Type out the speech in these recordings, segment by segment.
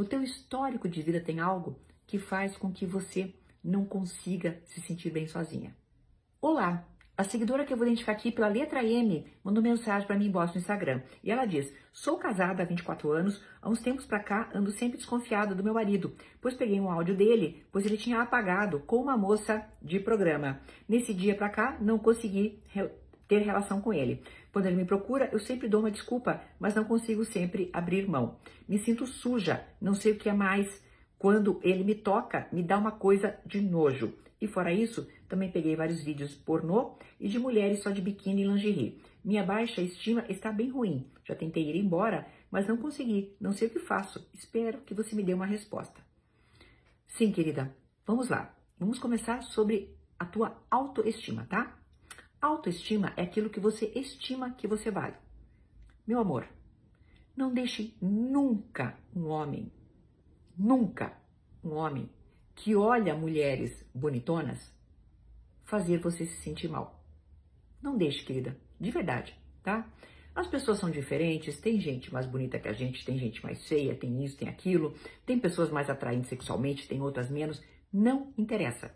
No teu histórico de vida tem algo que faz com que você não consiga se sentir bem sozinha. Olá, a seguidora que eu vou identificar aqui pela letra M mandou mensagem para mim em no Instagram. E ela diz: Sou casada há 24 anos, há uns tempos para cá ando sempre desconfiada do meu marido, pois peguei um áudio dele, pois ele tinha apagado com uma moça de programa. Nesse dia para cá não consegui ter relação com ele. Quando ele me procura, eu sempre dou uma desculpa, mas não consigo sempre abrir mão. Me sinto suja, não sei o que é mais. Quando ele me toca, me dá uma coisa de nojo. E fora isso, também peguei vários vídeos pornô e de mulheres só de biquíni e lingerie. Minha baixa estima está bem ruim. Já tentei ir embora, mas não consegui. Não sei o que faço. Espero que você me dê uma resposta. Sim, querida. Vamos lá. Vamos começar sobre a tua autoestima, tá? Autoestima é aquilo que você estima que você vale. Meu amor, não deixe nunca um homem, nunca um homem que olha mulheres bonitonas fazer você se sentir mal. Não deixe, querida, de verdade, tá? As pessoas são diferentes, tem gente mais bonita que a gente, tem gente mais feia, tem isso, tem aquilo, tem pessoas mais atraentes sexualmente, tem outras menos, não interessa.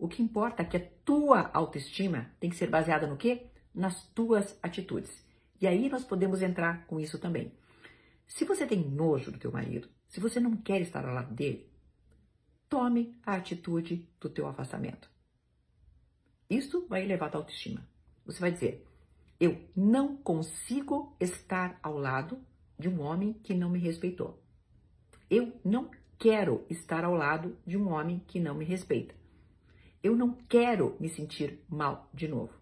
O que importa é que a tua autoestima tem que ser baseada no quê? Nas tuas atitudes. E aí nós podemos entrar com isso também. Se você tem nojo do teu marido, se você não quer estar ao lado dele, tome a atitude do teu afastamento. Isso vai elevar a tua autoestima. Você vai dizer: eu não consigo estar ao lado de um homem que não me respeitou. Eu não quero estar ao lado de um homem que não me respeita. Eu não quero me sentir mal de novo.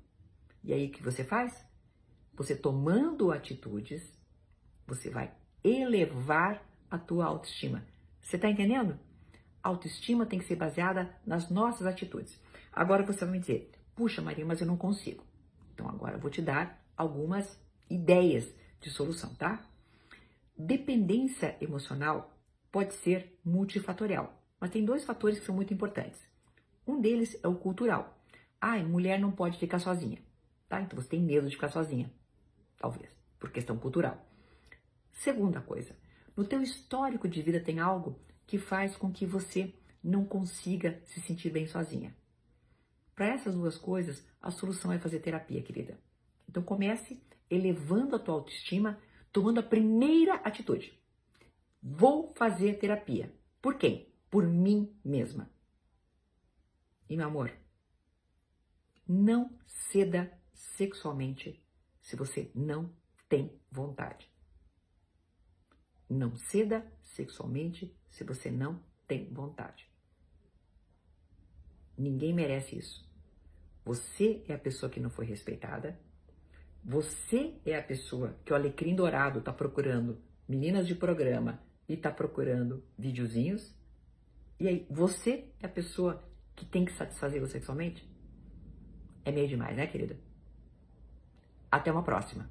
E aí o que você faz? Você tomando atitudes, você vai elevar a tua autoestima. Você está entendendo? autoestima tem que ser baseada nas nossas atitudes. Agora você vai me dizer, puxa Maria, mas eu não consigo. Então agora eu vou te dar algumas ideias de solução, tá? Dependência emocional pode ser multifatorial, mas tem dois fatores que são muito importantes. Um deles é o cultural. Ah, mulher não pode ficar sozinha, tá? Então você tem medo de ficar sozinha, talvez, por questão cultural. Segunda coisa, no teu histórico de vida tem algo que faz com que você não consiga se sentir bem sozinha. Para essas duas coisas, a solução é fazer terapia, querida. Então comece elevando a tua autoestima, tomando a primeira atitude. Vou fazer terapia. Por quem? Por mim mesma. E meu amor, não ceda sexualmente se você não tem vontade. Não ceda sexualmente se você não tem vontade. Ninguém merece isso. Você é a pessoa que não foi respeitada. Você é a pessoa que o Alecrim Dourado está procurando meninas de programa e está procurando videozinhos. E aí, você é a pessoa que tem que satisfazer você sexualmente? É meio demais, né, querida? Até uma próxima.